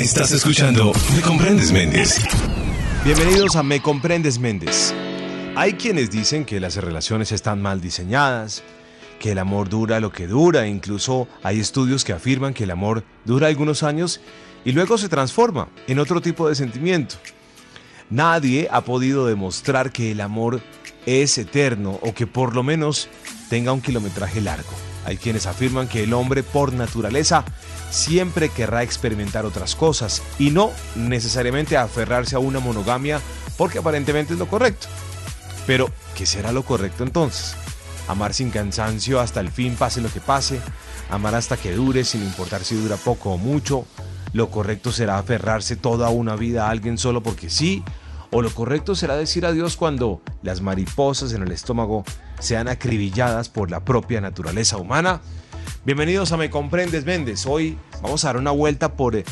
Estás escuchando Me Comprendes Méndez. Bienvenidos a Me Comprendes Méndez. Hay quienes dicen que las relaciones están mal diseñadas, que el amor dura lo que dura, incluso hay estudios que afirman que el amor dura algunos años y luego se transforma en otro tipo de sentimiento. Nadie ha podido demostrar que el amor es eterno o que por lo menos tenga un kilometraje largo. Hay quienes afirman que el hombre por naturaleza siempre querrá experimentar otras cosas y no necesariamente aferrarse a una monogamia porque aparentemente es lo correcto. Pero, ¿qué será lo correcto entonces? Amar sin cansancio hasta el fin, pase lo que pase. Amar hasta que dure, sin importar si dura poco o mucho. Lo correcto será aferrarse toda una vida a alguien solo porque sí. O lo correcto será decir adiós cuando las mariposas en el estómago sean acribilladas por la propia naturaleza humana. Bienvenidos a Me Comprendes Méndez. Hoy vamos a dar una vuelta por eh,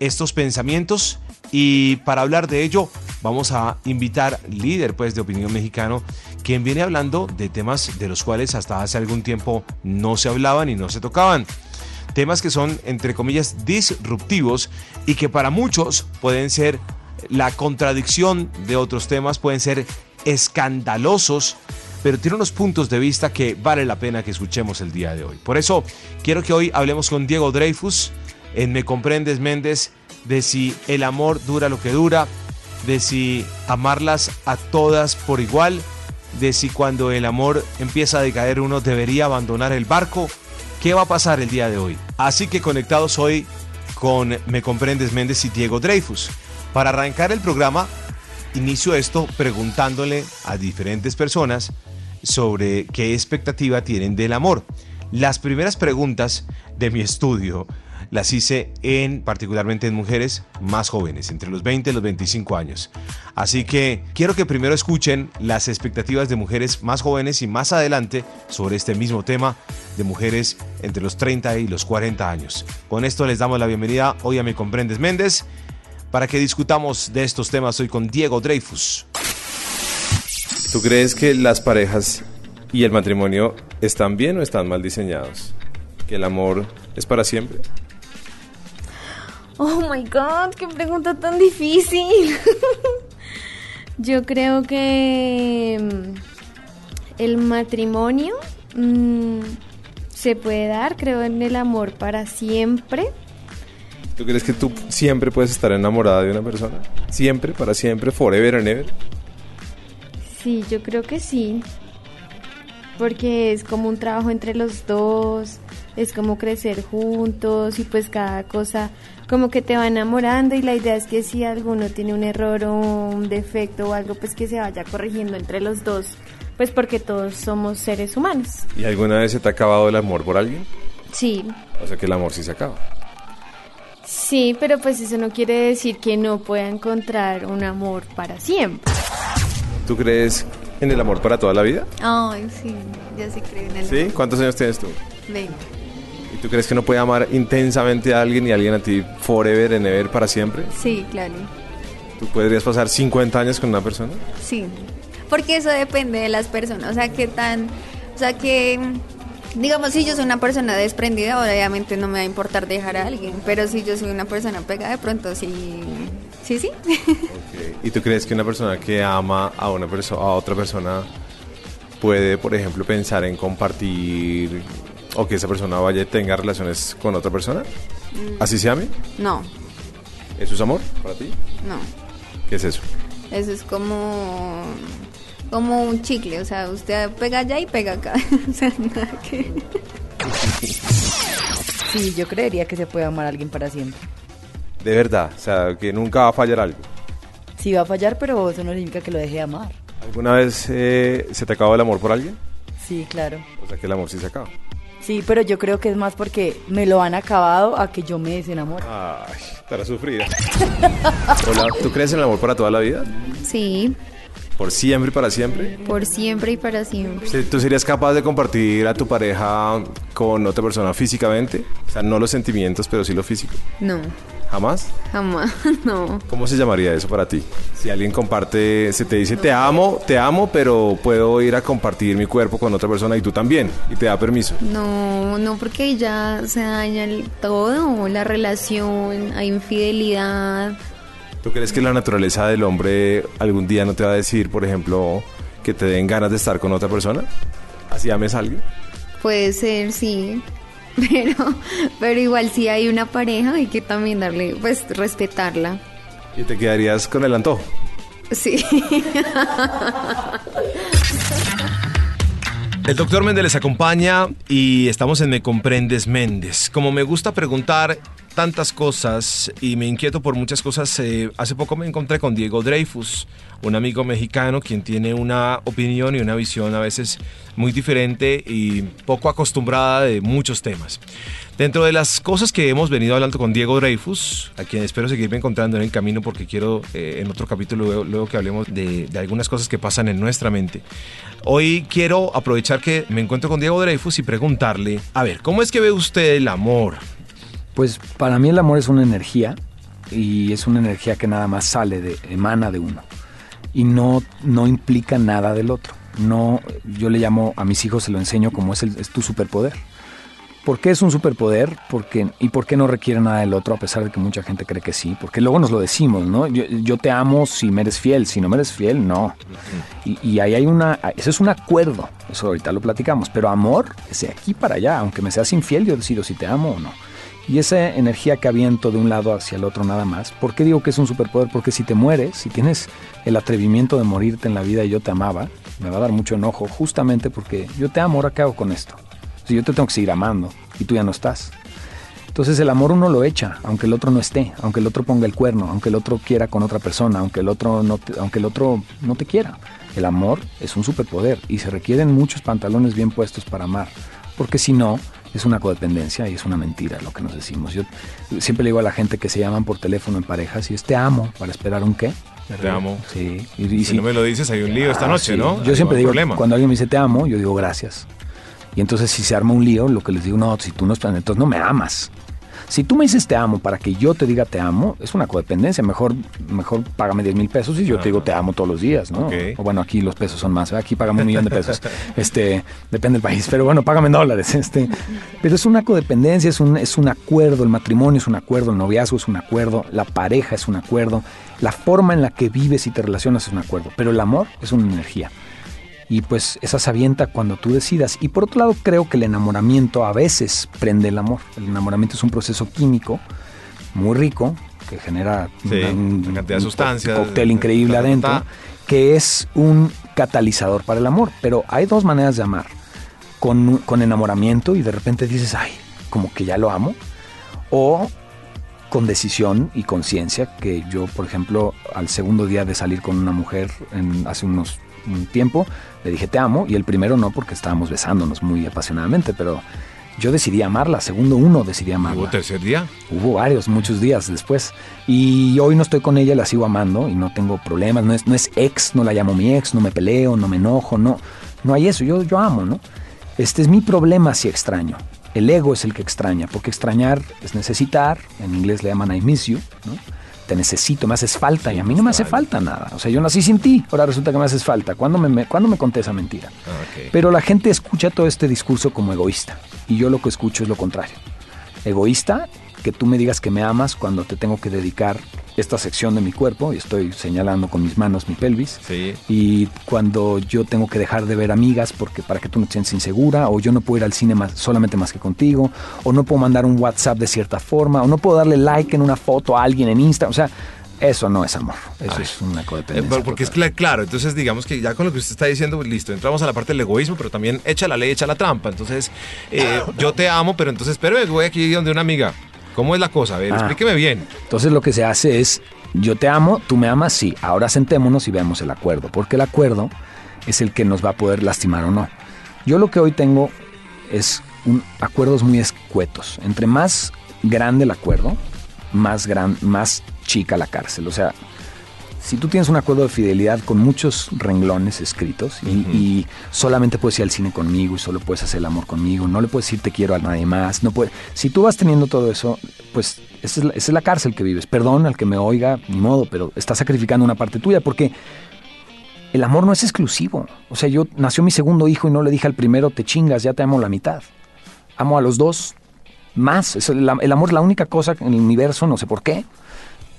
estos pensamientos y para hablar de ello vamos a invitar líder pues de opinión mexicano quien viene hablando de temas de los cuales hasta hace algún tiempo no se hablaban y no se tocaban. Temas que son entre comillas disruptivos y que para muchos pueden ser la contradicción de otros temas, pueden ser escandalosos pero tiene unos puntos de vista que vale la pena que escuchemos el día de hoy. Por eso quiero que hoy hablemos con Diego Dreyfus en Me Comprendes Méndez de si el amor dura lo que dura, de si amarlas a todas por igual, de si cuando el amor empieza a decaer uno debería abandonar el barco. ¿Qué va a pasar el día de hoy? Así que conectados hoy con Me Comprendes Méndez y Diego Dreyfus. Para arrancar el programa, inicio esto preguntándole a diferentes personas sobre qué expectativa tienen del amor. Las primeras preguntas de mi estudio las hice en particularmente en mujeres más jóvenes, entre los 20 y los 25 años. Así que quiero que primero escuchen las expectativas de mujeres más jóvenes y más adelante sobre este mismo tema de mujeres entre los 30 y los 40 años. Con esto les damos la bienvenida hoy a Me Comprendes Méndez para que discutamos de estos temas hoy con Diego Dreyfus. ¿Tú crees que las parejas y el matrimonio están bien o están mal diseñados? ¿Que el amor es para siempre? Oh my god, qué pregunta tan difícil. Yo creo que mm, el matrimonio mm, se puede dar, creo en el amor para siempre. ¿Tú crees que tú siempre puedes estar enamorada de una persona? ¿Siempre, para siempre, forever and ever? Sí, yo creo que sí. Porque es como un trabajo entre los dos, es como crecer juntos y pues cada cosa como que te va enamorando y la idea es que si alguno tiene un error o un defecto o algo pues que se vaya corrigiendo entre los dos, pues porque todos somos seres humanos. ¿Y alguna vez se te ha acabado el amor por alguien? Sí. O sea que el amor sí se acaba. Sí, pero pues eso no quiere decir que no pueda encontrar un amor para siempre. ¿Tú crees en el amor para toda la vida? Ay, sí, yo sí creo en el ¿Sí? ¿Cuántos años tienes tú? 20. ¿Y tú crees que uno puede amar intensamente a alguien y alguien a ti forever and ever para siempre? Sí, claro. ¿Tú podrías pasar 50 años con una persona? Sí. Porque eso depende de las personas. O sea, qué tan. O sea, que. Digamos, si yo soy una persona desprendida, obviamente no me va a importar dejar a alguien. Pero si yo soy una persona pegada, de pronto sí. Sí, sí. ¿Y tú crees que una persona que ama a una persona a otra persona puede, por ejemplo, pensar en compartir o que esa persona vaya y tenga relaciones con otra persona? ¿Así se ame? No, ¿Eso es amor para ti? no. ¿Qué es eso? Eso es como. Como un chicle. O sea, usted pega allá y pega acá. o sea, nada que. Sí, yo creería que se puede amar a alguien para siempre. De verdad, o sea, que nunca va a fallar algo. Sí va a fallar, pero eso no significa que lo deje de amar. ¿Alguna vez eh, se te acabó el amor por alguien? Sí, claro. O sea, que el amor sí se acaba. Sí, pero yo creo que es más porque me lo han acabado a que yo me desenamore. Ay, estará sufrida. Hola, ¿tú crees en el amor para toda la vida? Sí, ¿Por siempre y para siempre? por siempre y para siempre. ¿Tú serías capaz de compartir a tu pareja con otra persona físicamente? O sea, no los sentimientos, pero sí lo físico. No, ¿Jamás? Jamás, no. ¿Cómo se llamaría eso para ti? Si alguien comparte, se te dice te amo, te amo, pero puedo ir a compartir mi cuerpo con otra persona y tú también, y te da permiso. No, no, porque ya se daña el- todo, la relación, hay infidelidad. ¿Tú crees que la naturaleza del hombre algún día no te va a decir, por ejemplo, que te den ganas de estar con otra persona? ¿Así ames a alguien? Puede ser, sí. Pero, pero igual si hay una pareja hay que también darle, pues respetarla. Y te quedarías con el antojo. Sí. El doctor Méndez les acompaña y estamos en Me Comprendes Méndez. Como me gusta preguntar tantas cosas y me inquieto por muchas cosas, eh, hace poco me encontré con Diego Dreyfus, un amigo mexicano quien tiene una opinión y una visión a veces muy diferente y poco acostumbrada de muchos temas. Dentro de las cosas que hemos venido hablando con Diego Dreyfus, a quien espero seguirme encontrando en el camino porque quiero eh, en otro capítulo, luego, que hablemos de, de algunas cosas que pasan en nuestra mente. Hoy quiero aprovechar que me encuentro con Diego Dreyfus y preguntarle, a ver, ¿cómo es que ve usted el amor? Pues para mí el amor es una energía y es una energía que nada más sale de, emana de uno y no, no implica nada del otro. No, yo le llamo a mis hijos, se lo enseño como es, el, es tu superpoder. ¿Por qué es un superpoder? Porque, ¿Y por qué no requiere nada del otro a pesar de que mucha gente cree que sí? Porque luego nos lo decimos, ¿no? Yo, te amo si me eres fiel, si no me eres fiel, no. Y, y ahí hay una, eso es un acuerdo, eso ahorita lo platicamos, pero amor es de aquí para allá, aunque me seas infiel, yo decido si te amo o no. Y esa energía que aviento de un lado hacia el otro nada más, ¿por qué digo que es un superpoder? Porque si te mueres, si tienes el atrevimiento de morirte en la vida y yo te amaba, me va a dar mucho enojo, justamente porque yo te amo, ahora qué hago con esto. Si yo te tengo que seguir amando y tú ya no estás. Entonces el amor uno lo echa, aunque el otro no esté, aunque el otro ponga el cuerno, aunque el otro quiera con otra persona, aunque el otro no te, aunque el otro no te quiera. El amor es un superpoder y se requieren muchos pantalones bien puestos para amar, porque si no es una codependencia y es una mentira lo que nos decimos. Yo siempre le digo a la gente que se llaman por teléfono en parejas y es te amo para esperar un qué. Te amo. Sí. Y, y Si si- no me lo dices, hay un lío esta Ah, noche, sí. ¿no? Yo siempre digo, problema. cuando alguien me dice te amo, yo digo gracias. Y entonces si se arma un lío, lo que les digo, no, si tú no entonces no me amas. Si tú me dices te amo para que yo te diga te amo, es una codependencia. Mejor, mejor págame 10 mil pesos y yo te digo te amo todos los días, ¿no? O bueno, aquí los pesos son más. Aquí pagamos un millón de pesos. este, depende del país. Pero bueno, págame en dólares. Este, pero es una codependencia, es un, es un acuerdo. El matrimonio es un acuerdo, el noviazgo es un acuerdo, la pareja es un acuerdo, la forma en la que vives y te relacionas es un acuerdo. Pero el amor es una energía y pues esa se avienta cuando tú decidas. Y por otro lado creo que el enamoramiento a veces prende el amor. El enamoramiento es un proceso químico muy rico que genera Sí, una cantidad de un sustancias, cóctel increíble ta, ta, ta, adentro, que es un catalizador para el amor. Pero hay dos maneras de amar. Con, con enamoramiento y de repente dices, ay, como que ya lo amo. O con decisión y conciencia, que yo, por ejemplo, al segundo día de salir con una mujer en, hace unos un tiempo, le dije te amo, y el primero no, porque estábamos besándonos muy apasionadamente, pero yo decidí amarla, segundo uno decidí amarla. ¿Hubo tercer día? Hubo varios, muchos días después. Y hoy no estoy con ella, la sigo amando y no tengo problemas. No es, no es ex, no la llamo mi ex, no me peleo, no me enojo, no. No hay eso, yo, yo amo, ¿no? Este es mi problema si extraño. El ego es el que extraña, porque extrañar es necesitar, en inglés le llaman I miss you, ¿no? Te necesito, me haces falta y a mí no me hace falta nada. O sea, yo nací sin ti, ahora resulta que me haces falta. ¿Cuándo me, me, ¿cuándo me conté esa mentira? Ah. Pero la gente escucha todo este discurso como egoísta y yo lo que escucho es lo contrario. Egoísta, que tú me digas que me amas cuando te tengo que dedicar esta sección de mi cuerpo y estoy señalando con mis manos mi pelvis. Sí. Y cuando yo tengo que dejar de ver amigas porque para que tú no te sientas insegura, o yo no puedo ir al cine más, solamente más que contigo, o no puedo mandar un WhatsApp de cierta forma, o no puedo darle like en una foto a alguien en Insta. O sea, eso no es amor. Eso Ay. es una Eh, codependencia. por- porque es total. cla- claro, entonces digamos que ya con lo que usted está diciendo, pues listo, entramos a la parte del egoísmo, pero también echa la ley, echa la trampa. Entonces, eh, yo te amo, pero entonces, pero voy aquí donde una amiga. ¿Cómo es la cosa? A ver, Ah. explíqueme bien. Entonces lo que se hace es, yo te amo, tú me amas, sí, ahora sentémonos y veamos el acuerdo, porque el acuerdo es el que nos va a poder lastimar o no. Yo lo que hoy tengo es un- acuerdos muy escuetos. Entre más grande el acuerdo, más, gran, más chica la cárcel. O sea, si tú tienes un acuerdo de fidelidad con muchos renglones escritos y, y solamente puedes ir al cine conmigo y solo puedes hacer el amor conmigo, no le puedes decir te quiero a nadie más, no puedes, si tú vas teniendo todo eso, pues Esa es, la, esa es la cárcel que vives. Perdón al que me oiga, ni modo, pero estás sacrificando una parte tuya porque el amor no es exclusivo. O sea, yo nació mi segundo hijo y no le dije al primero, te chingas, ya te amo la mitad. Amo a los dos más. Es el, el amor es la única cosa en el universo, no sé por qué,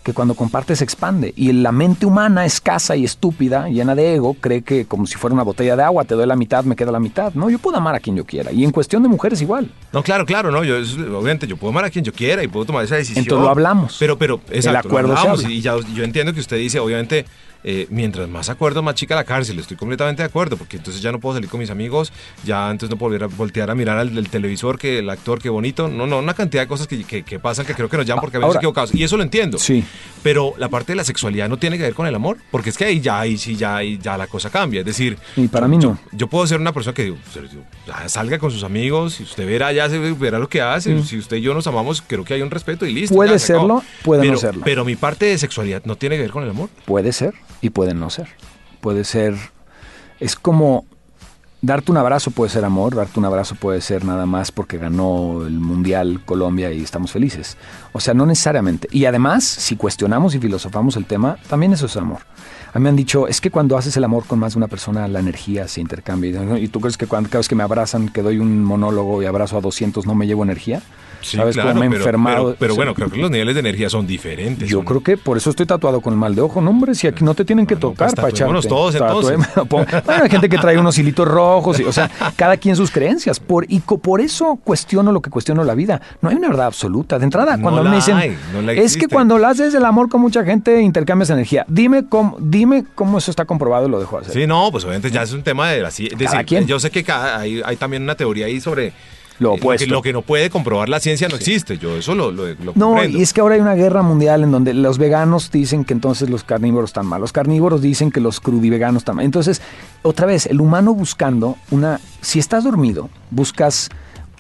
que cuando comparte se expande. Y la mente humana, escasa y estúpida, llena de ego, cree que como si fuera una botella de agua, te doy la mitad, me queda la mitad. No, yo puedo amar a quien yo quiera. Y en cuestión de mujeres igual. No, claro, claro, no, yo obviamente yo puedo amar a quien yo quiera y puedo tomar esa decisión. Entonces lo hablamos. Pero, pero, exacto, acuerdo lo se hablamos, habla. y ya yo entiendo que usted dice, obviamente, eh, mientras más acuerdo, más chica la cárcel. Estoy completamente de acuerdo, porque entonces ya no puedo salir con mis amigos, ya entonces no puedo volver a voltear a mirar al del televisor, que el actor, qué bonito. No, no, una cantidad de cosas que, que- que pasan que creo que nos llaman porque habíamos equivocados. Y eso lo entiendo. Sí. Pero la parte de la sexualidad no tiene que ver con el amor, porque es que ahí ya, ahí sí, ya, ahí ya la cosa cambia. Es decir, Y para mí no. Yo, puedo ser una persona que digo, "Pero yo- ya salga con sus amigos, si usted verá, ya se verá lo que hace. Si usted y yo nos amamos, creo que hay un respeto y listo. Mm. Puede ya serlo, puede no serlo. Pero mi parte de sexualidad no tiene que ver con el amor. Puede ser y puede no ser. Puede ser. Es como. Darte un abrazo puede ser amor, darte un abrazo puede ser nada más porque ganó el Mundial Colombia y estamos felices. O sea, no necesariamente. Y además, si cuestionamos y filosofamos el tema, también eso es amor. A mí me han dicho, es que cuando haces el amor con más de una persona, la energía se intercambia. ¿Y tú crees que cuando, cada vez que me abrazan, que doy un monólogo y abrazo a 200, no me llevo energía? ¿Sabes cómo me he pero, enfermado? pero- bueno, creo que los niveles de energía son diferentes. yo creo que por eso estoy tatuado con el mal de ojo. No, hombre, si aquí no te tienen que Bueno, tocar pues para todos, entonces. Bueno, hay gente que trae unos hilitos rojos. y- o sea, cada quien sus creencias. Por, y por eso cuestiono lo que cuestiono la vida. No hay una verdad absoluta. De entrada, No cuando mí la me dicen, hay, no la es que existe". cuando lo haces el amor con mucha gente, intercambias energía. Dime cómo, dime cómo eso está comprobado y lo dejo de hacer. Sí, no, pues obviamente ya es un tema de la Cada decir, quien. Yo sé que cada- hay, hay también una teoría ahí sobre Lo eh, que, lo que no puede comprobar la ciencia no existe. Yo eso lo, lo, lo No, comprendo. y es que ahora hay una guerra mundial en donde los veganos dicen que entonces los carnívoros están mal, los carnívoros dicen que los crudiveganos están mal. Entonces, otra vez, el humano buscando una... Si estás dormido, buscas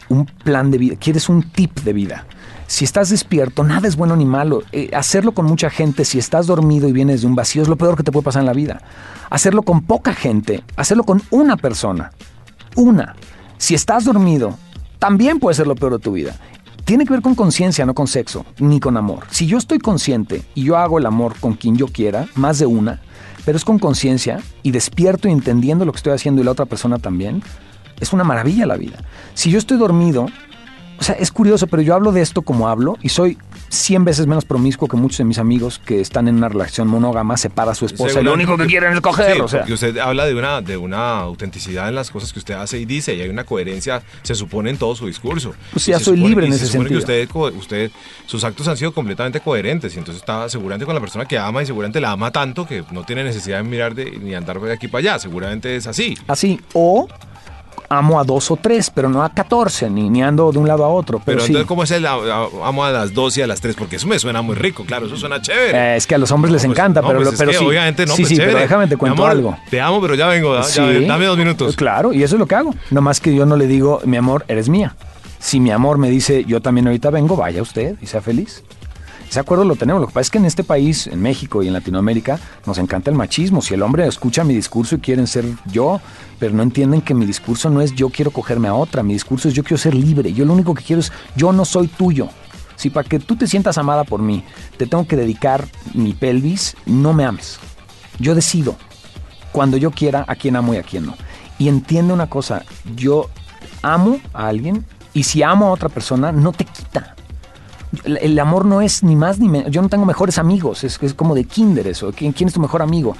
un plan de vida, quieres un tip de vida. Si estás despierto, nada es bueno ni malo. Eh, hacerlo con mucha gente, si estás dormido y vienes de un vacío, es lo peor que te puede pasar en la vida. Hacerlo con poca gente, hacerlo con una persona, una. Si estás dormido, también puede ser lo peor de tu vida. Tiene que ver con conciencia, no con sexo, ni con amor. Si yo estoy consciente y yo hago el amor con quien yo quiera, más de una, pero es con conciencia y despierto y entendiendo lo que estoy haciendo y la otra persona también, es una maravilla la vida. Si yo estoy dormido, o sea, es curioso, pero yo hablo de esto como hablo y soy 100 veces menos promiscuo que muchos de mis amigos que están en una relación monógama, separa a su esposa y lo único que quieren es coger. Sí, o sea. usted habla de una, de una autenticidad en las cosas que usted hace y dice, y hay una coherencia, se supone, en todo su discurso. Pues ya se soy supone- libre y en se ese supone que sentido. usted, co- usted, sus actos han sido completamente coherentes, y entonces está seguramente con la persona que ama y seguramente la ama tanto que no tiene necesidad de mirar de, ni andar de aquí para allá, seguramente es así. Así, o amo a dos o tres, pero no a 14, ni, ni ando de un lado a otro. Pero, Pero, sí. entonces, ¿cómo es el amo a las 2 y a las 3? Porque eso me suena muy rico, claro, eso suena chévere. Eh, es que a los hombres les No, pues, encanta, no, pero, pues es pero que sí. Obviamente no, sí, pues sí, chévere. pero déjame te cuento amor, algo. Te amo, pero ya vengo, ya- Sí. dame dos minutos. Claro, y eso es lo que hago. Nomás que yo no le digo, mi amor, eres mía. Si mi amor me dice, yo también ahorita vengo, vaya usted y sea feliz. Ese acuerdo lo tenemos. Lo que pasa es que en este país, en México y en Latinoamérica, nos encanta el machismo. Si el hombre escucha mi discurso y quieren ser yo, pero no entienden que mi discurso no es yo quiero cogerme a otra. Mi discurso es yo quiero ser libre. Yo lo único que quiero es yo no soy tuyo. Si para que tú te sientas amada por mí, te tengo que dedicar mi pelvis, no me ames. Yo decido cuando yo quiera a quién amo y a quién no. Y entiende una cosa, yo amo a alguien y si amo a otra persona, no te quita. El, amor no es ni más ni menos. Yo no tengo mejores amigos, es, es como de kinder eso. ¿Quién, quién es tu mejor amigo?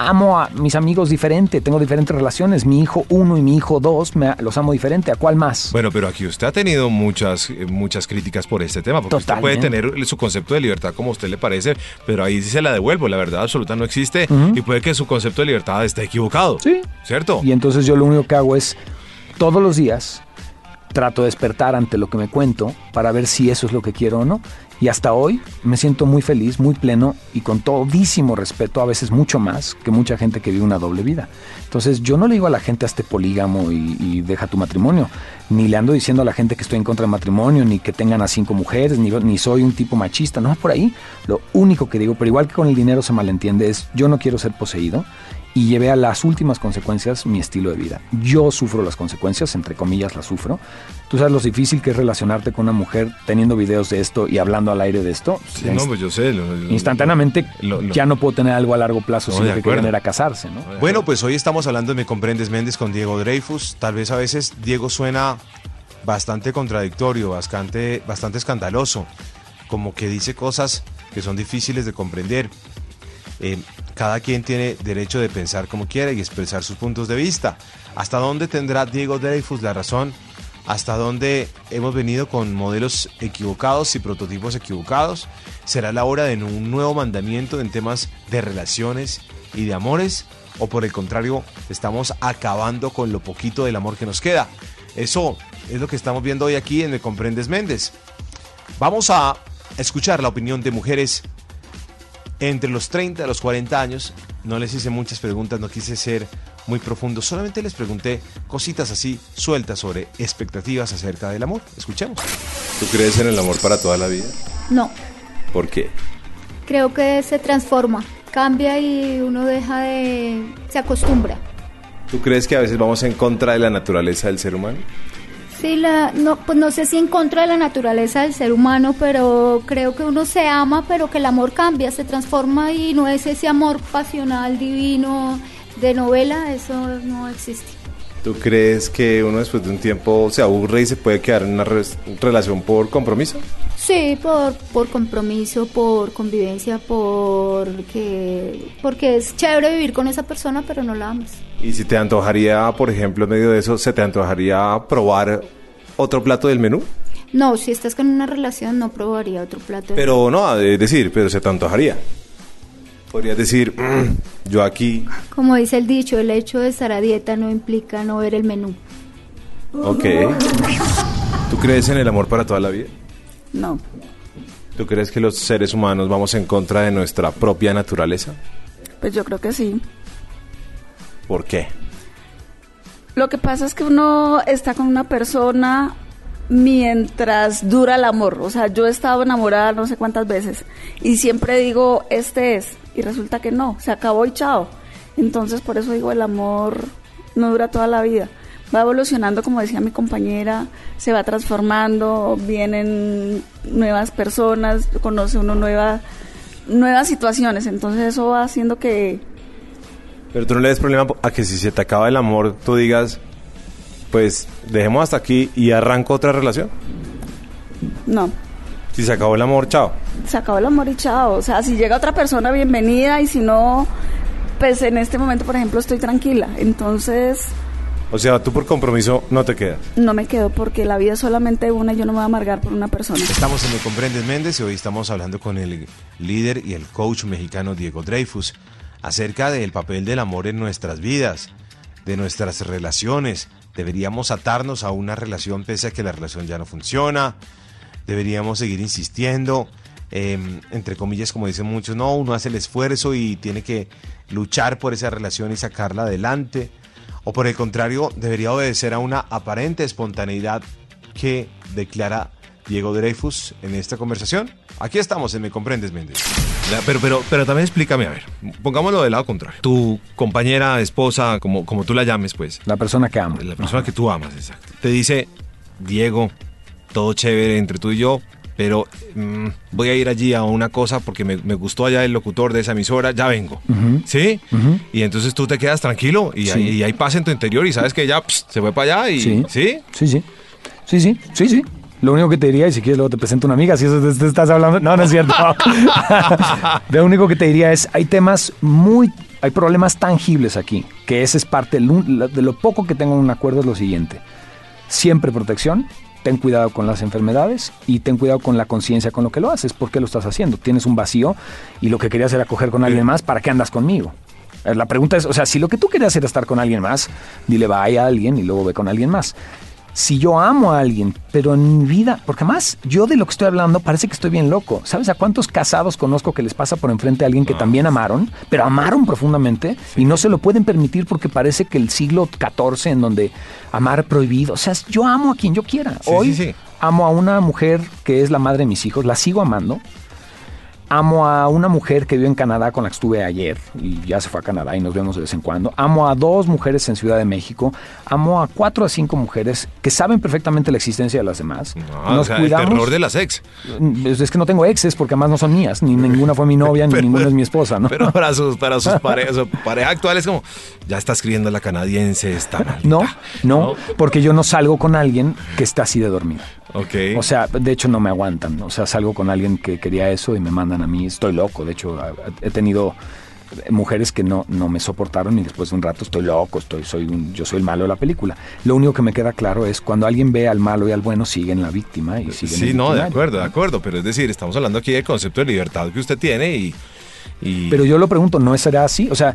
Amo a mis amigos diferente, tengo diferentes relaciones. Mi hijo uno y mi hijo dos, me- los amo diferente. ¿A cuál más? Bueno, pero aquí usted ha tenido muchas, eh, muchas críticas por este tema, porque usted puede tener su concepto de libertad como a usted le parece, pero ahí sí se la devuelvo, la verdad absoluta no existe y puede que su concepto de libertad esté equivocado. Sí. ¿Cierto? Y entonces yo lo único que hago es, todos los días, trato de despertar ante lo que me cuento para ver si eso es lo que quiero o no. Y hasta hoy me siento muy feliz, muy pleno y con todísimo respeto, a veces mucho más que mucha gente que vive una doble vida. Entonces yo no le digo a la gente hazte polígamo y, deja tu matrimonio, ni le ando diciendo a la gente que estoy en contra del matrimonio, ni que tengan a cinco mujeres, ni, ni soy un tipo machista, no es por ahí. Lo único que digo, pero igual que con el dinero se malentiende, es yo no quiero ser poseído y llevé a las últimas consecuencias mi estilo de vida. Yo sufro las consecuencias, entre comillas las sufro. Tú sabes lo difícil que es relacionarte con una mujer teniendo videos de esto y hablando al aire de esto. Sí, no, pues yo sé. lo- lo- Instantáneamente lo- lo- ya no puedo tener algo a largo plazo No, si de lo que quieren era casarse, ¿no? Bueno, pues hoy estamos hablando de Me Comprendes Méndez con Diego Dreyfus. Tal vez a veces Diego suena bastante contradictorio, bastante, bastante escandaloso, como que dice cosas que son difíciles de comprender. Eh, cada quien tiene derecho de pensar como quiera y expresar sus puntos de vista. ¿Hasta dónde tendrá Diego Dreyfus la razón? ¿Hasta dónde hemos venido con modelos equivocados y prototipos equivocados? ¿Será la hora de un nuevo mandamiento en temas de relaciones y de amores? ¿O por el contrario, estamos acabando con lo poquito del amor que nos queda? Eso es lo que estamos viendo hoy aquí en Me Comprendes Méndez. Vamos a escuchar la opinión de mujeres entre los 30 y los 40 años. No les hice muchas preguntas, no quise ser muy profundo, solamente les pregunté cositas así sueltas sobre expectativas acerca del amor. Escuchemos. ¿Tú crees en el amor para toda la vida? No, ¿Por qué? creo que se transforma, cambia y uno deja de... se acostumbra. ¿Tú crees que a veces vamos en contra de la naturaleza del ser humano? Sí, la, no, pues no sé si en contra de la naturaleza del ser humano, pero creo que uno se ama, pero que el amor cambia, se transforma y no es ese amor pasional, divino, de novela, eso no existe. ¿Tú crees que uno después de un tiempo se aburre y se puede quedar en una relación por compromiso? Sí, por, por compromiso, por convivencia, porque, porque es chévere vivir con esa persona, pero no la amas. Y si te antojaría, por ejemplo, en medio de eso, ¿se te antojaría probar otro plato del menú? No, si estás con una relación no probaría otro plato. Pero no, es decir, pero se te antojaría. Podrías decir, "Mm, yo aquí, Como dice el dicho, el hecho de estar a dieta no implica no ver el menú. ok. ¿Tú crees en el amor para toda la vida? No, ¿Tú crees que los seres humanos vamos en contra de nuestra propia naturaleza? Pues yo creo que sí. ¿Por qué? Lo que pasa es que uno está con una persona mientras dura el amor. O sea, yo he estado enamorada no sé cuántas veces y siempre digo, este es, y resulta que no, se acabó y chao. Entonces, por eso digo, el amor no dura toda la vida. Va evolucionando, como decía mi compañera, se va transformando, vienen nuevas personas, conoce uno nueva, nuevas situaciones. Entonces, eso va haciendo que, Pero tú no le des problema a que si se te acaba el amor, tú digas, pues dejemos hasta aquí y arranco otra relación. no, Si se acabó el amor, chao. se acabó el amor y chao. O sea, si llega otra persona, bienvenida, y si no, pues en este momento, por ejemplo, estoy tranquila. Entonces, O sea, tú por compromiso no te quedas. no me quedo porque la vida es solamente una y yo no me voy a amargar por una persona. Estamos en Me Comprendes Méndez y hoy estamos hablando con el líder y el coach mexicano Diego Dreyfus acerca del papel del amor en nuestras vidas, de nuestras relaciones. Deberíamos atarnos a una relación pese a que la relación ya no funciona. Deberíamos seguir insistiendo. eh, entre comillas, como dicen muchos, no, uno hace el esfuerzo y tiene que luchar por esa relación y sacarla adelante. O por el contrario, debería obedecer a una aparente espontaneidad que declara Diego Dreyfus en esta conversación. Aquí estamos en Me Comprendes, Méndez. Pero, pero, pero también explícame, a ver, pongámoslo del lado contrario. Tu compañera, esposa, como, como tú la llames, pues, La persona que amo. la persona que tú amas, exacto. Te dice, Diego, todo chévere entre tú y yo, pero mm, voy a ir allí a una cosa porque me, me gustó allá el locutor de esa emisora, ya vengo. Ujú. ¿Sí? Ujú. Y entonces tú te quedas tranquilo y, Sí. hay, y hay paz en tu interior y sabes que ya pss, se fue para allá y... Sí. ¿Sí? Sí, sí. Sí, sí, sí, sí. Lo único que te diría, y si quieres luego te presento una amiga, si eso te, te estás hablando, no, no es cierto. Lo único que te diría es, hay temas muy, hay problemas tangibles aquí, que ese es parte, de lo poco que tengo en un acuerdo es lo siguiente. Siempre protección, ten cuidado con las enfermedades y ten cuidado con la conciencia con lo que lo haces, ¿por qué lo estás haciendo? Tienes un vacío y lo que querías era coger con alguien más, ¿para qué andas conmigo? Eh, La pregunta es, o sea, si lo que tú querías era estar con alguien más, dile vaya a alguien y luego ve con alguien más. Si yo amo a alguien, pero en mi vida, porque más yo de lo que estoy hablando parece que estoy bien loco. ¿Sabes a cuántos casados conozco que les pasa por enfrente a alguien que también amaron, pero amaron profundamente y no se lo pueden permitir porque parece que el siglo XIV en donde amar prohibido. O sea, yo amo a quien yo quiera. Sí, Hoy sí. amo a una mujer que es la madre de mis hijos, la sigo amando. Amo a una mujer que vive en Canadá con la que estuve ayer y ya se fue a Canadá y nos vemos de vez en cuando. Amo a dos mujeres en Ciudad de México. Amo a cuatro a cinco mujeres que saben perfectamente la existencia de las demás. No, o sea, el terror de las ex. Es, que no tengo exes porque además no son mías. Ni ninguna fue mi novia, ni ninguna es mi esposa, ¿no? Pero para sus, para sus parejas, pareja actual es como, ya está escribiendo la canadiense, está mal. No, no, porque yo no salgo con alguien que está así de dormido. Ok. O sea, de hecho no me aguantan. O sea, salgo con alguien que quería eso y me mandan a mí. Estoy loco. De hecho, he tenido mujeres que no, no me soportaron y después de un rato estoy loco, estoy, soy un, yo soy el malo de la película. Lo único que me queda claro es cuando alguien ve al malo y al bueno, siguen la víctima y siguen Sí, no, de acuerdo, de acuerdo. Pero es decir, estamos hablando aquí del concepto de libertad que usted tiene y. y- Pero yo lo pregunto, ¿no será así? O sea,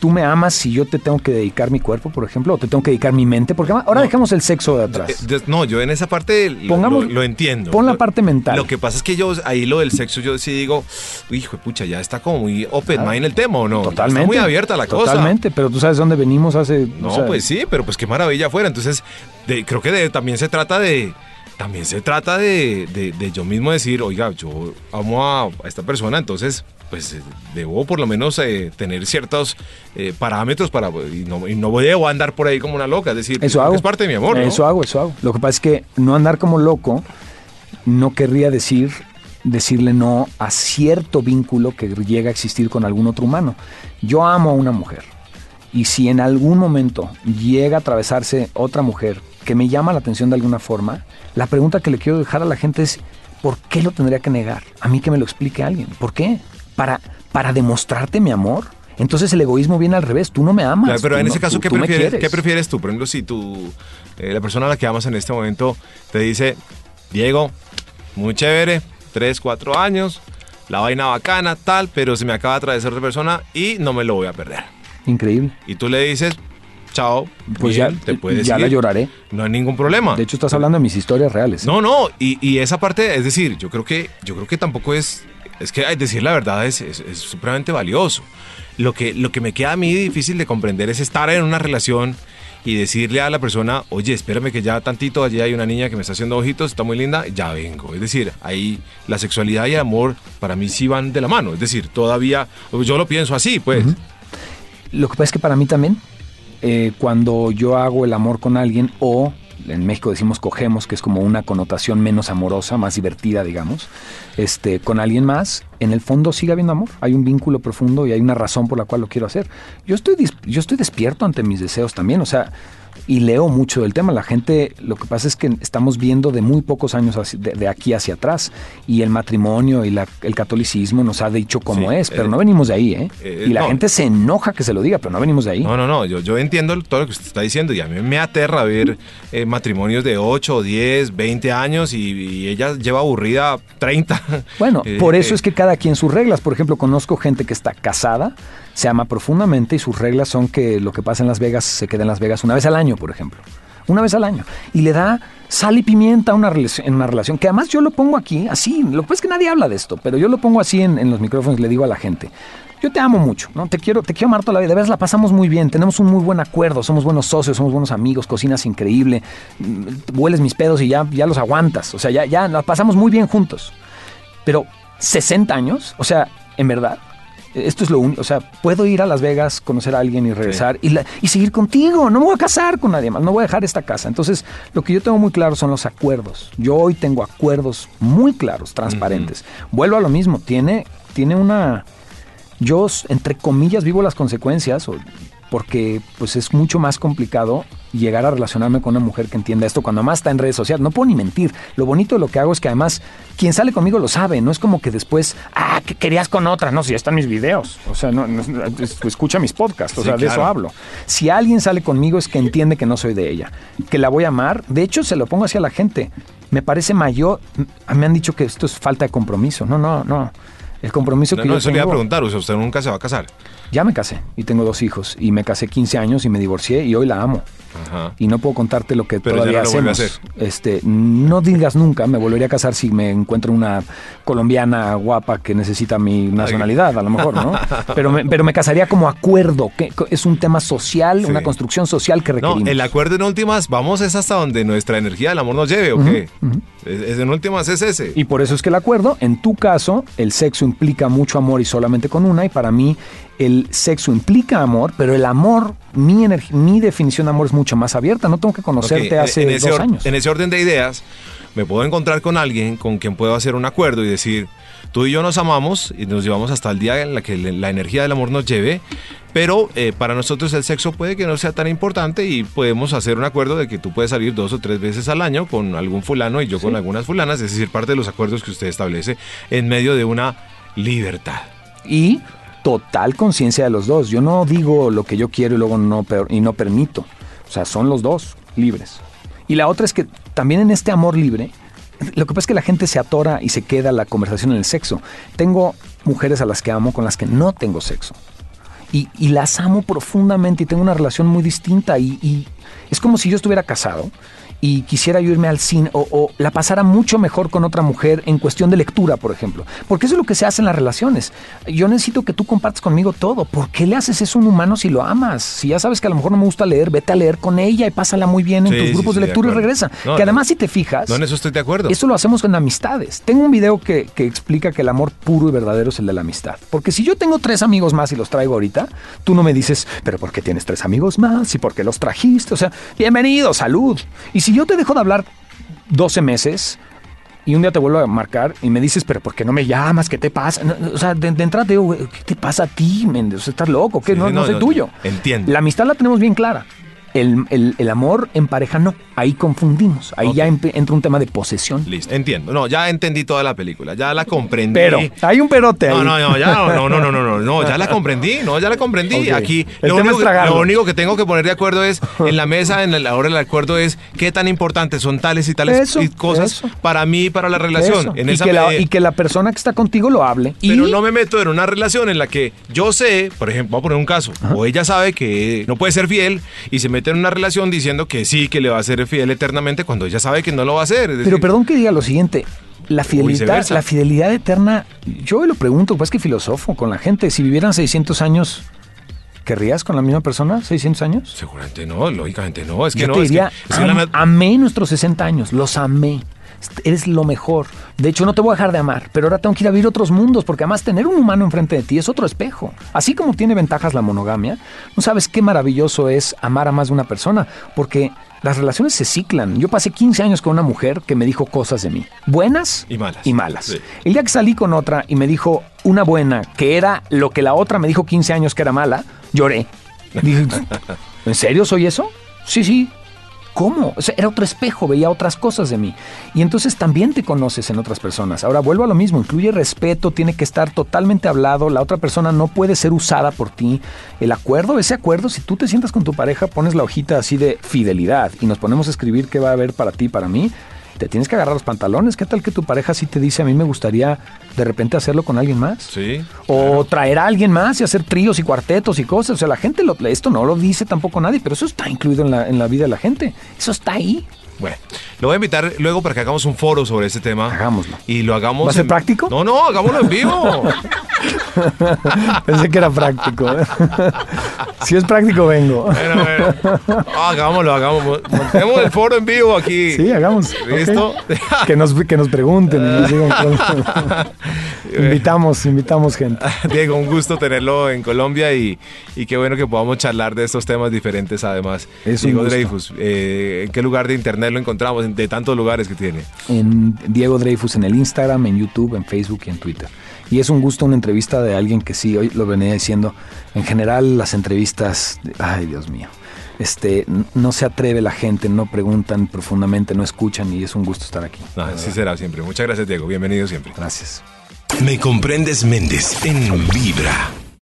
¿tú me amas si yo te tengo que dedicar mi cuerpo, por ejemplo? ¿O te tengo que dedicar mi mente? Porque ahora dejemos el sexo de Eh, atrás. de- No, yo en esa parte Pongamos- lo- lo entiendo. pon la Lo- parte mental. Lo que pasa es que yo ahí lo del sexo, yo sí digo, hijo de pucha, ya está como muy open mind el tema, ¿o no? Totalmente. Está muy abierta la cosa. Totalmente, pero tú sabes dónde venimos hace... No, pues sí, pero pues qué maravilla fuera. Entonces, de- creo que de- también se trata de. También se trata de, de- de yo mismo decir, oiga, yo amo a, a esta persona, entonces, pues eh, debo por lo menos eh, tener ciertos eh, parámetros para. Y no, y no voy a andar por ahí como una loca. Es decir, Eso hago. es parte de mi amor. ¿no? Eso hago, eso hago. Lo que pasa es que no andar como loco no querría decir decirle no a cierto vínculo que llega a existir con algún otro humano. Yo amo a una mujer y si en algún momento llega a atravesarse otra mujer que me llama la atención de alguna forma, la pregunta que le quiero dejar a la gente es ¿por qué lo tendría que negar? A mí que me lo explique alguien. ¿Por qué? Para para demostrarte mi amor. Entonces el egoísmo viene al revés. Tú no me amas. Claro, pero en no- ese caso, tú- ¿qué, tú prefieres. ¿qué prefieres tú? Por ejemplo, si tú, eh, la persona a la que amas en este momento te dice, Diego, muy chévere, 3, 4 años, la vaina bacana, tal, pero se me acaba de atravesar otra persona y no me lo voy a perder. Increíble. Y tú le dices, chao, Pues bien, ya, te puedes ya la lloraré. No hay ningún problema. De hecho, estás hablando de mis historias reales. No, no, y, y esa parte, es decir, yo creo que, yo creo que tampoco es, es que decir la verdad es, es, supremamente valioso. Lo que, lo que me queda a mí difícil de comprender es estar en una relación y decirle a la persona, oye, espérame que ya tantito, allí hay una niña que me está haciendo ojitos, está muy linda, ya vengo. Es decir, ahí la sexualidad y el amor para mí sí van de la mano. Es decir, todavía, yo lo pienso así, pues. Lo que pasa es que para mí también, eh, cuando yo hago el amor con alguien o en México decimos cogemos, que es como una connotación menos amorosa, más divertida, digamos, este, con alguien más, en el fondo sigue habiendo amor. Hay un vínculo profundo y hay una razón por la cual lo quiero hacer. Yo estoy, yo estoy despierto ante mis deseos también, o sea, y leo mucho del tema. La gente, lo que pasa es que estamos viendo de muy pocos años de, de aquí hacia atrás y el matrimonio y la- el catolicismo nos ha dicho cómo Sí, es, pero eh, no venimos de ahí, ¿eh? eh, y la no. gente se enoja que se lo diga, pero no venimos de ahí. No, no, no, yo, yo entiendo todo lo que usted está diciendo y a mí me aterra ver eh, matrimonios de 8, 10, 20 años y, y ella lleva aburrida 30. Bueno, por eso es que cada quien sus reglas. Por ejemplo, conozco gente que está casada, se ama profundamente y sus reglas son que lo que pasa en Las Vegas se queda en Las Vegas una vez al año, por ejemplo. Una vez al año. Y le da sal y pimienta una en una relación, que además yo lo pongo aquí, así. Lo que es que nadie habla de esto, pero yo lo pongo así en, en los micrófonos y le digo a la gente. Yo te amo mucho, ¿no? Te quiero, te quiero amar toda la vida. De veras la pasamos muy bien, tenemos un muy buen acuerdo, somos buenos socios, somos buenos amigos, cocinas increíble, mm, hueles mis pedos y ya, ya los aguantas. O sea, ya, ya la pasamos muy bien juntos. Pero 60 años, o sea, en verdad, esto es lo único, o sea, puedo ir a Las Vegas, conocer a alguien y regresar y, la- y seguir contigo, no me voy a casar con nadie más, no voy a dejar esta casa. Entonces, lo que yo tengo muy claro son los acuerdos. Yo hoy tengo acuerdos muy claros, transparentes. Vuelvo a lo mismo, tiene, tiene una... Yo, entre comillas, vivo las consecuencias o- porque pues es mucho más complicado llegar a relacionarme con una mujer que entienda esto cuando más está en redes sociales. No puedo ni mentir. Lo bonito de lo que hago es que además quien sale conmigo lo sabe. No es como que después, ah, que querías con otra. No, si ya están mis videos. O sea, no, no- es- escucha mis podcasts. O Sí, sea, de eso hablo. Si alguien sale conmigo es que entiende que no soy de ella. Que la voy a amar. De hecho, se lo pongo hacia la gente. Me parece mayor. Me han dicho que esto es falta de compromiso. No, no, no. El compromiso No, que no, yo eso le iba a tengo- preguntar, o sea, usted nunca se va a casar. Ya me casé y tengo dos hijos y me casé 15 años y me divorcié y hoy la amo. Ajá. Y no puedo contarte lo que Pero ya todavía no lo vuelve a hacemos. Este, no digas nunca, me volvería a casar si me encuentro una colombiana guapa que necesita mi nacionalidad, a lo mejor, ¿no? Pero me, pero me casaría como acuerdo, que es un tema social, Sí. una construcción social que No, requerimos. el acuerdo en últimas, vamos es hasta donde nuestra energía del amor nos lleve, ¿o qué? Es, es en últimas es ese. Y por eso es que el acuerdo, en tu caso, el sexo implica mucho amor y solamente con una, y para mí el sexo implica amor, pero el amor, mi, mi definición de amor es mucho más abierta, no tengo que conocerte en- hace en ese dos años. En ese orden de ideas, me puedo encontrar con alguien con quien puedo hacer un acuerdo y decir, tú y yo nos amamos y nos llevamos hasta el día en la que la energía del amor nos lleve, pero eh, para nosotros el sexo puede que no sea tan importante y podemos hacer un acuerdo de que tú puedes salir dos o tres veces al año con algún fulano y yo con algunas fulanas, es decir, parte de los acuerdos que usted establece en medio de una libertad. y total conciencia de los dos. Yo no digo lo que yo quiero y luego no, y no permito. O sea, son los dos libres. Y la otra es que también en este amor libre, lo que pasa es que la gente se atora y se queda la conversación en el sexo. Tengo mujeres a las que amo con las que no tengo sexo. Y, las amo profundamente y tengo una relación muy distinta. Y es como si yo estuviera casado y quisiera yo irme al cine o, o la pasara mucho mejor con otra mujer en cuestión de lectura, por ejemplo. Porque eso es lo que se hace en las relaciones. Yo necesito que tú compartas conmigo todo. ¿Por qué le haces eso a un humano si lo amas? Si ya sabes que a lo mejor no me gusta leer, vete a leer con ella y pásala muy bien en Sí, tus sí, grupos sí, de de lectura y acuerdo. regresa. No, que además si te fijas... No, en eso estoy de acuerdo. Eso lo hacemos con amistades. Tengo un video que, que explica que el amor puro y verdadero es el de la amistad. Porque si yo tengo tres amigos más y los traigo ahorita, tú no me dices, pero ¿por qué tienes tres amigos más? ¿Y por qué los trajiste? O sea, bienvenido, salud. Y si yo te dejo de hablar 12 meses y un día te vuelvo a marcar y me dices, pero ¿por qué no me llamas? ¿Qué te pasa? No, o sea, de, de entrada te digo, ¿qué te pasa a ti, Méndez? ¿Estás loco? ¿Qué? Sí, no, no no, soy no, tuyo. entiendo. La amistad la tenemos bien clara. El, el- el amor en pareja no. Ahí confundimos. Ahí Ok. ya entra un tema de posesión. Listo, entiendo. No, ya entendí toda la película, ya la comprendí. Pero, hay un perote No, ahí. no, no, ya no, no, no, no, no, no, no, ya la comprendí, no, ya la comprendí. Ok. Aquí lo único, que, lo único que tengo que poner de acuerdo es en la mesa, en la hora del acuerdo es qué tan importantes son tales y tales Eso, y cosas eso. para mí y para la relación. Eso. En y, esa que la, y que la persona que está contigo lo hable. Pero y no me meto en una relación en la que yo sé, por ejemplo, voy a poner un caso, o ella sabe que no puede ser fiel y se mete en una relación diciendo que sí, que le va a ser fiel eternamente cuando ella sabe que no lo va a hacer. Pero perdón que diga lo siguiente. La fidelidad, la fidelidad eterna, yo lo pregunto, pues que filosofo con la gente. Si vivieran 600 años, ¿querrías con la misma persona 600 años? Seguramente no, lógicamente no. Es que Yo no, te es que- diría, es que la am- nat- amé nuestros 60 años, los amé. Eres lo mejor. De hecho, no te voy a dejar de amar, pero ahora tengo que ir a vivir otros mundos, porque además tener un humano enfrente de ti es otro espejo. Así como tiene ventajas la monogamia, no sabes qué maravilloso es amar a más de una persona, porque las relaciones se ciclan. Yo pasé 15 años con una mujer que me dijo cosas de mí, buenas Y malas. Y malas. Sí. El día que salí con otra y me dijo una buena, que era lo que la otra me dijo 15 años que era mala, lloré. Dije, ¿en serio soy eso? Sí, sí. ¿Cómo? O era otro espejo, veía otras cosas de mí. Y entonces también te conoces en otras personas. Ahora vuelvo a lo mismo, incluye respeto, tiene que estar totalmente hablado, la otra persona no puede ser usada por ti. El acuerdo, ese acuerdo, si tú te sientas con tu pareja, pones la hojita así de fidelidad y nos ponemos a escribir qué va a haber para ti para mí, te tienes que agarrar los pantalones. ¿Qué tal que tu pareja sí te dice, a mí me gustaría de repente hacerlo con alguien más? Sí. O traer a alguien más y hacer tríos y cuartetos y cosas. O sea, la gente, lo, esto no lo dice tampoco nadie, pero eso está incluido en la, en la vida de la gente. Eso está ahí. Bueno, lo voy a invitar luego para que hagamos un foro sobre este tema. Hagámoslo. Y lo hagamos. ¿Va a ser en- práctico? No, no, hagámoslo en vivo. Pensé que era práctico. ¿eh? si es práctico, vengo. Bueno, bueno. Ah, hagámoslo, hagámoslo. Montemos el foro en vivo aquí. Sí, hagamos. ¿Listo? Que nos, que nos pregunten nos invitamos, invitamos gente. Diego, un gusto tenerlo en Colombia y, y qué bueno que podamos charlar de estos temas diferentes además. Es Diego. Dreyfus, eh, ¿en qué lugar de internet lo encontramos? De tantos lugares que tiene. En Diego Dreyfus en el Instagram, en YouTube, en Facebook y en Twitter. Y es un gusto una entrevista de alguien que sí, hoy lo venía diciendo. En general, las entrevistas, ay Dios mío, este, no se atreve la gente, no preguntan profundamente, no escuchan y es un gusto estar aquí. No, así será siempre. Muchas gracias, Diego. Bienvenido siempre. Gracias. Me comprendes Méndez en Vibra.